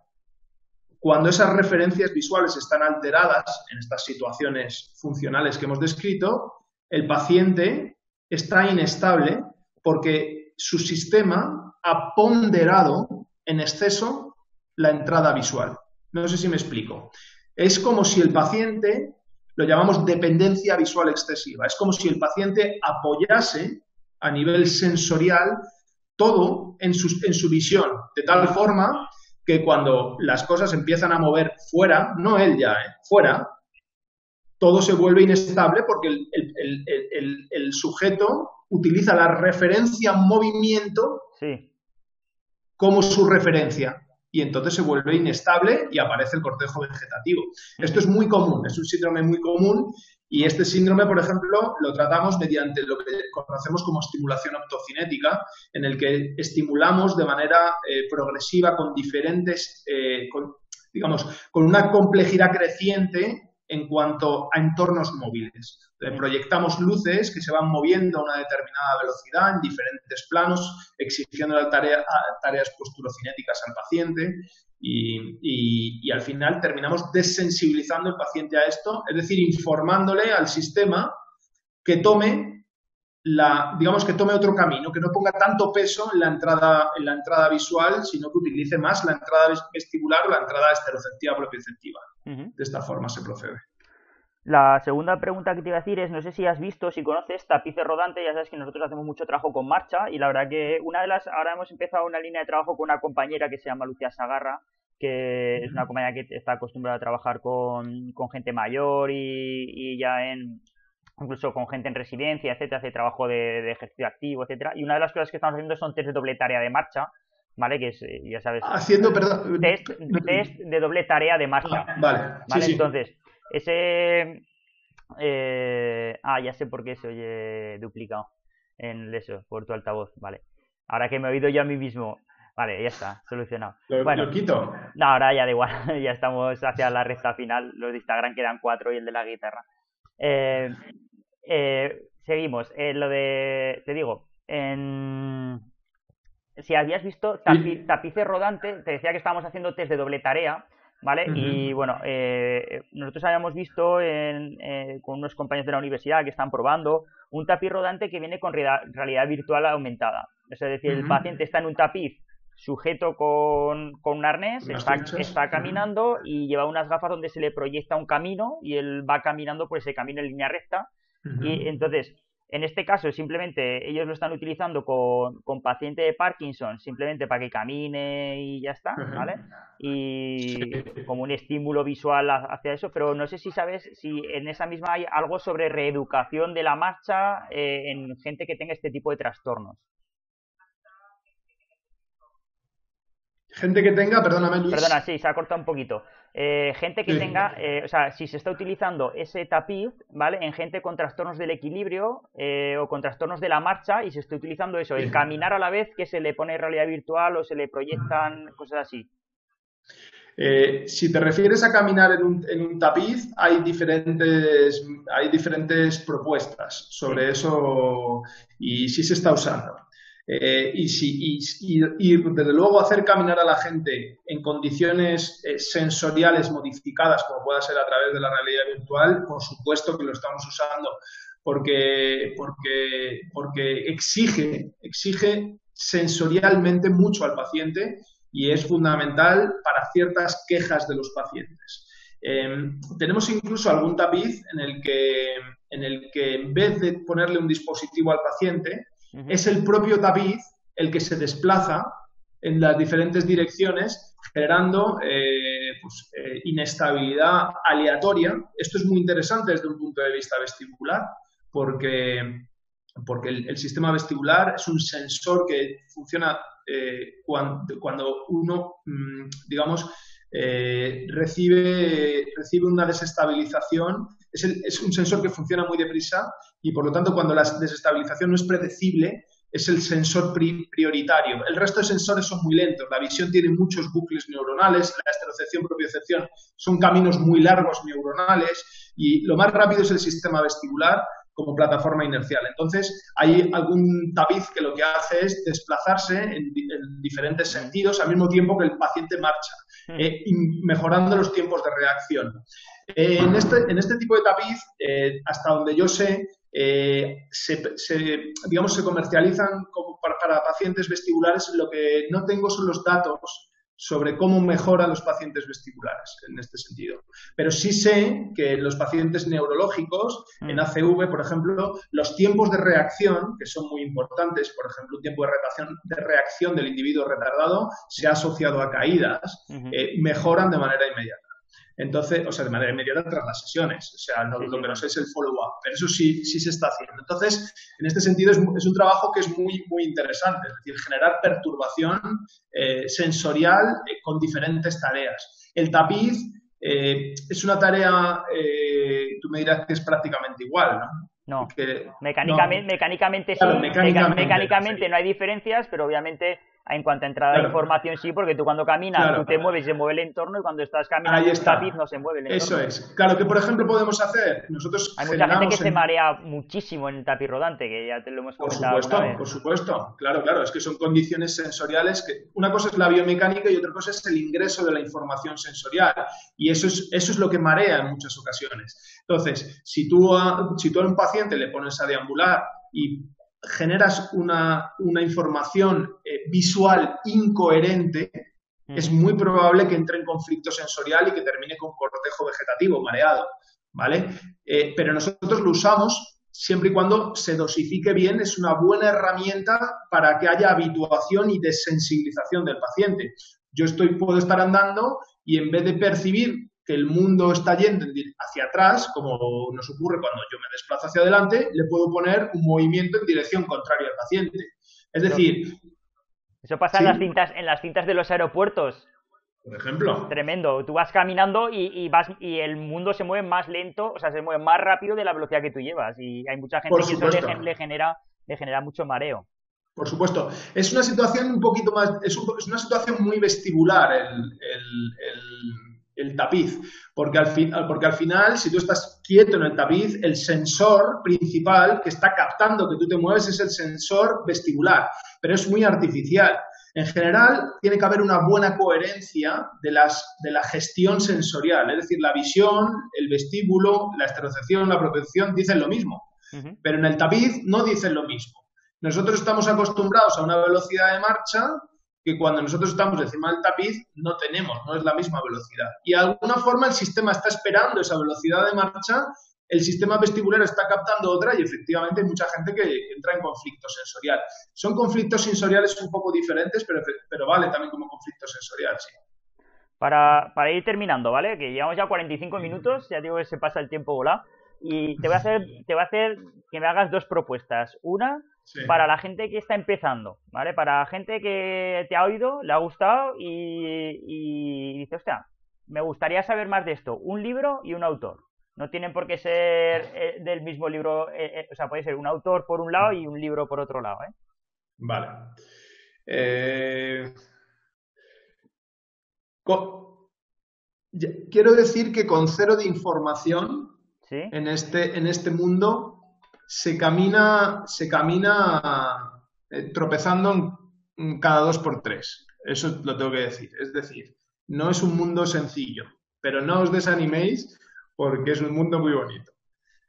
cuando esas referencias visuales están alteradas en estas situaciones funcionales que hemos descrito, el paciente está inestable porque su sistema ha ponderado en exceso la entrada visual. No sé si me explico. Es como si el paciente, lo llamamos dependencia visual excesiva, es como si el paciente apoyase a nivel sensorial todo en su, en su visión, de tal forma que cuando las cosas empiezan a mover fuera, no él ya, ¿eh? fuera, todo se vuelve inestable porque el, sujeto utiliza la referencia movimiento como su referencia y entonces se vuelve inestable y aparece el cortejo vegetativo. Esto es muy común, es un síndrome muy común y este síndrome, por ejemplo, lo tratamos mediante lo que conocemos como estimulación optocinética, en el que estimulamos de manera eh, progresiva con diferentes, eh, digamos, con una complejidad creciente en cuanto a entornos móviles. proyectamos luces que se van moviendo a una determinada velocidad en diferentes planos, exigiendo tareas posturocinéticas al paciente y, al final terminamos desensibilizando al paciente a esto, es decir, informándole al sistema que tome la, digamos que tome otro camino, que no ponga tanto peso en la entrada, en la entrada visual, sino que utilice más la entrada vestibular o la entrada esteroceptiva propioceptiva. De esta forma se procede. La segunda pregunta que te iba a decir es, no sé si has visto, si conoces tapices rodante, ya sabes que nosotros hacemos mucho trabajo con marcha y la verdad que una de las, ahora hemos empezado una línea de trabajo con una compañera que se llama Lucía Sagarra, que es una compañera que está acostumbrada a trabajar con, gente mayor y, ya en, incluso con gente en residencia, etcétera, hace trabajo de, ejercicio activo, etcétera. Y una de las cosas que estamos haciendo son test de doble tarea de marcha, ¿vale? Que es, eh, ya sabes... Haciendo, perdón... Test, de doble tarea de marcha. Ah, vale, ¿vale? Entonces, ese... Eh, ah, ya sé por qué se oye duplicado en eso, por tu altavoz, vale. Ahora que me he oído yo a mí mismo, vale, ya está, solucionado. bueno, quito? No, ahora ya da igual, ya estamos hacia la recta final, los de Instagram quedan cuatro y el de la guitarra. Eh, eh, seguimos, lo de, te digo, en... si habías visto tapices rodante, te decía que estábamos haciendo test de doble tarea, ¿vale? Y bueno, eh, nosotros habíamos visto eh, con unos compañeros de la universidad que están probando un tapiz rodante que viene con realidad virtual aumentada. Es decir, el paciente está en un tapiz sujeto con, un arnés, está, está, caminando y lleva unas gafas donde se le proyecta un camino y él va caminando por ese camino en línea recta. Y entonces, en este caso, simplemente ellos lo están utilizando con, con paciente de Parkinson, simplemente para que camine y ya está, ¿vale? Y como un estímulo visual hacia eso, pero no sé si sabes si en esa misma hay algo sobre reeducación de la marcha eh, en gente que tenga este tipo de trastornos. Gente que tenga, perdóname Luis. Perdona, sí, se ha cortado un poquito. Eh, gente que tenga, eh, o sea, si se está utilizando ese tapiz, ¿vale? En gente con trastornos del equilibrio eh, o con trastornos de la marcha y se está utilizando eso, el caminar a la vez que se le pone realidad virtual o se le proyectan cosas así. si te refieres a caminar en un, en un, tapiz, hay diferentes, hay diferentes propuestas sobre eso y sí se está usando. Eh, y, si, y, desde luego hacer caminar a la gente en condiciones eh, sensoriales modificadas, como pueda ser a través de la realidad virtual, por supuesto que lo estamos usando porque, porque, porque exige, exige sensorialmente mucho al paciente y es fundamental para ciertas quejas de los pacientes. Em, tenemos incluso algún tapiz en el, que, en el que en vez de ponerle un dispositivo al paciente, es el propio tapiz el que se desplaza en las diferentes direcciones, generando eh, pues, eh, inestabilidad aleatoria. Esto es muy interesante desde un punto de vista vestibular, porque, porque el, sistema vestibular es un sensor que funciona eh, cuando, cuando, uno, mm, digamos, eh, recibe, recibe una desestabilización. Es, es, un sensor que funciona muy deprisa y por lo tanto cuando la desestabilización no es predecible, es el sensor prioritario. El resto de sensores son muy lentos. La visión tiene muchos bucles neuronales, la esterocepción, propiocepción son caminos muy largos neuronales y lo más rápido es el sistema vestibular como plataforma inercial. Entonces, hay algún tapiz que lo que hace es desplazarse en, diferentes sentidos al mismo tiempo que el paciente marcha, eh, mejorando los tiempos de reacción. Eh, en, este, en, este, tipo de tapiz, eh, hasta donde yo sé, eh, se, digamos, se comercializan como para, pacientes vestibulares. Lo que no tengo son los datos sobre cómo mejoran los pacientes vestibulares en este sentido. Pero sí sé que en los pacientes neurológicos, en mm. ACV, por ejemplo, los tiempos de reacción, que son muy importantes, por ejemplo, un tiempo de reacción, de reacción del individuo retardado se ha asociado a caídas, eh, mejoran de manera inmediata. Entonces, o sea, de manera inmediata tras las sesiones. O sea, lo, que no sé es el follow-up, pero eso sí, sí se está haciendo. Entonces, en este sentido, es, un trabajo que es muy, muy interesante, es decir, generar perturbación eh, sensorial eh, con diferentes tareas. El tapiz eh, es una tarea, tú me dirás que es prácticamente igual, ¿no? No, mecánicamente, mecánicamente sí, mecánicamente no hay diferencias, pero obviamente en cuanto a entrada de información, sí, porque tú cuando caminas, tú te mueves y se mueve el entorno, y cuando estás caminando en tapiz no se mueve el entorno. Eso es. Claro, que por ejemplo podemos hacer, nosotros Hay mucha gente que se marea muchísimo en el tapiz rodante, que ya te lo hemos comentado. Por supuesto, por supuesto. Claro, claro, es que son condiciones sensoriales que una cosa es la biomecánica y otra cosa es el ingreso de la información sensorial. Y eso es, eso es lo que marea en muchas ocasiones. Entonces, si tú, a, si tú a un paciente le pones a deambular y generas una, información eh, visual incoherente, es muy probable que entre en conflicto sensorial y que termine con cortejo vegetativo, mareado, ¿vale? Eh, pero nosotros lo usamos siempre y cuando se dosifique bien, es una buena herramienta para que haya habituación y desensibilización del paciente. Yo estoy, puedo estar andando y en vez de percibir el mundo está yendo hacia atrás, como nos ocurre cuando yo me desplazo hacia adelante, le puedo poner un movimiento en dirección contraria al paciente. Es decir... Eso pasa en, las cintas, en las cintas de los aeropuertos. Por ejemplo. Tremendo. Tú vas caminando y, vas y el mundo se mueve más lento, o sea, se mueve más rápido de la velocidad que tú llevas. Y hay mucha gente que eso le, genera, le genera mucho mareo. Por supuesto. Es una situación un poquito más. Es, una situación muy vestibular el el tapiz, porque al, fin, porque al final, si tú estás quieto en el tapiz, el sensor principal que está captando que tú te mueves es el sensor vestibular, pero es muy artificial. En general, tiene que haber una buena coherencia de, las, de la gestión sensorial, es decir, la visión, el vestíbulo, la esterocepción, la protección dicen lo mismo, pero en el tapiz no dicen lo mismo. Nosotros estamos acostumbrados a una velocidad de marcha que cuando nosotros estamos encima del tapiz no tenemos, no es la misma velocidad. Y de alguna forma el sistema está esperando esa velocidad de marcha, el sistema vestibular está captando otra y efectivamente hay mucha gente que entra en conflicto sensorial. Son conflictos sensoriales un poco diferentes, pero, pero vale también como conflicto sensorial, sí. Para, para ir terminando, ¿vale? Que llevamos ya 45 minutos, ya digo que se pasa el tiempo volá. Y te voy a hacer, te voy a hacer que me hagas dos propuestas. Una, para la gente que está empezando, ¿vale? Para la gente que te ha oído, le ha gustado y, dice, hostia, me gustaría saber más de esto. Un libro y un autor. No tienen por qué ser eh, del mismo libro, eh, eh, o sea, puede ser un autor por un lado y un libro por otro lado, ¿eh? Vale. Quiero decir que con cero de información en, este, en este mundo se camina, se camina eh, tropezando cada dos por tres. Eso lo tengo que decir. Es decir, no es un mundo sencillo, pero no os desaniméis porque es un mundo muy bonito.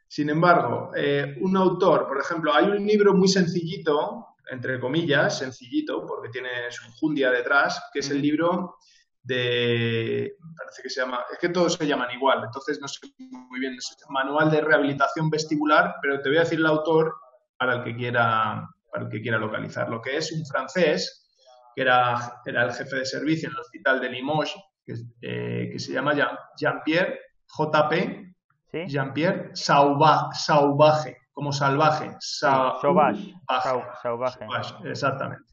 Sin embargo, eh, un autor, por ejemplo, hay un libro muy sencillito, entre comillas, sencillito, porque tiene su enjundia detrás, que es el libro de, parece que se llama, es que todos se llaman igual, entonces no sé muy bien, es Manual de Rehabilitación Vestibular, pero te voy a decir el autor para el que quiera, para el que quiera localizarlo, que es un francés, que era, era el jefe de servicio en el hospital de Limoges, que, eh, se llama Jean-Pierre, JP, Jean-Pierre Sauvage, como salvaje. Sauvage. Exactamente.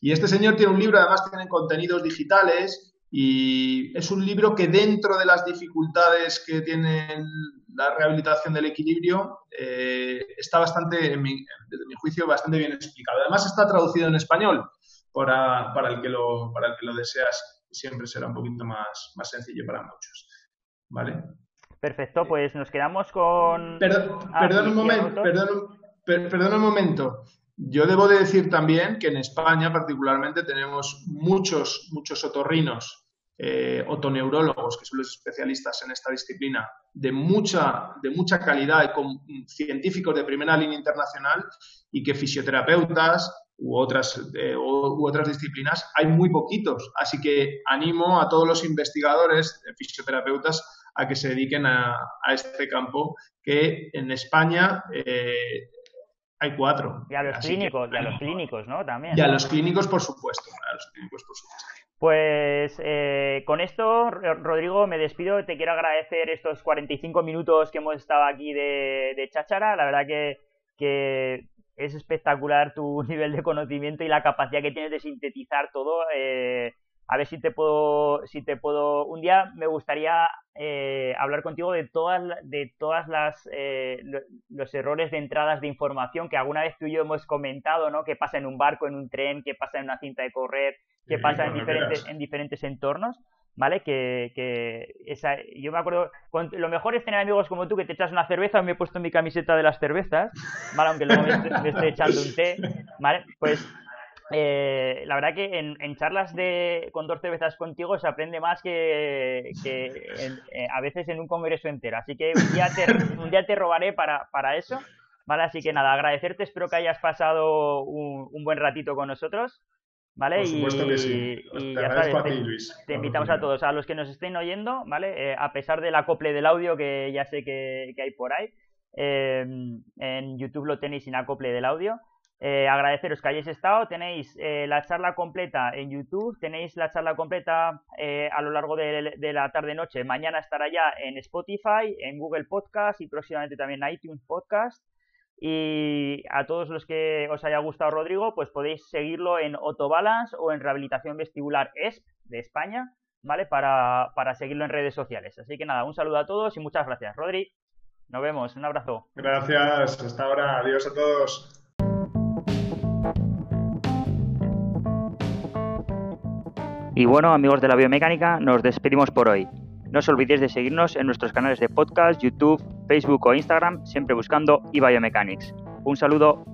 Y este señor tiene un libro, además tienen contenidos digitales y es un libro que dentro de las dificultades que tiene la rehabilitación del equilibrio eh, está bastante, desde mi juicio, bastante bien explicado. Además está traducido en español para, para, el, que lo, para el que lo deseas. Siempre será un poquito más, más sencillo para muchos. ¿Vale? Perfecto, pues nos quedamos con... Perdón, perdón un momento, perdón, perdón un momento. Yo debo de decir también que en España particularmente tenemos muchos, muchos otorrinos, eh, otoneurólogos, que son los especialistas en esta disciplina, de mucha, de mucha calidad y con científicos de primera línea internacional y que fisioterapeutas u otras, eh, u otras disciplinas hay muy poquitos. Así que animo a todos los investigadores, eh, fisioterapeutas, a que se dediquen a, este campo que en España hay cuatro. Y a los clínicos, y a los clínicos, ¿no? También. Y a los clínicos, por supuesto. A los clínicos, por supuesto. Pues eh, con esto, Rodrigo, me despido. Te quiero agradecer estos 45 minutos que hemos estado aquí de, de cháchara. La verdad que, es espectacular tu nivel de conocimiento y la capacidad que tienes de sintetizar todo. Eh, a ver si te puedo, si te puedo, un día me gustaría eh, hablar contigo de todas, de todas las eh, los errores de entradas de información que alguna vez tú y yo hemos comentado, ¿no? Que pasa en un barco, en un tren, que pasa en una cinta de correr, que pasa en diferentes, en diferentes entornos, ¿vale? Que, que esa, yo me acuerdo, lo mejor es tener amigos como tú que te echas una cerveza, me he puesto mi camiseta de las cervezas, ¿vale? Aunque luego me, me estoy echando un té, ¿vale? Pues eh, la verdad que en, charlas de, con dos cervezas contigo se aprende más que, eh, a veces en un congreso entero. Así que un día te, un día te robaré para, para eso. ¿Vale? Así que nada, agradecerte, espero que hayas pasado un, buen ratito con nosotros. ¿Vale? Por supuesto y, que sí. te ya sabes, a ti, Luis, te, invitamos a todos, a los que nos estén oyendo, ¿vale? Eh, a pesar del acople del audio que ya sé que, que hay por ahí. en YouTube lo tenéis sin acople del audio. Eh, agradeceros que hayáis estado. Tenéis eh, la charla completa en YouTube, tenéis la charla completa eh, a lo largo de, la tarde-noche. Mañana estará ya en Spotify, en Google Podcast y próximamente también en iTunes Podcast. Y a todos los que os haya gustado Rodrigo, pues podéis seguirlo en Autobalance o en Rehabilitación Vestibular ESP de España, ¿vale? Para, para seguirlo en redes sociales. Así que nada, un saludo a todos y muchas gracias. Rodri, nos vemos, un abrazo. Gracias, hasta ahora, adiós a todos. Y bueno, amigos de la biomecánica, nos despedimos por hoy. No os olvidéis de seguirnos en nuestros canales de podcast, YouTube, Facebook o Instagram, siempre buscando eBiomechanics. Un saludo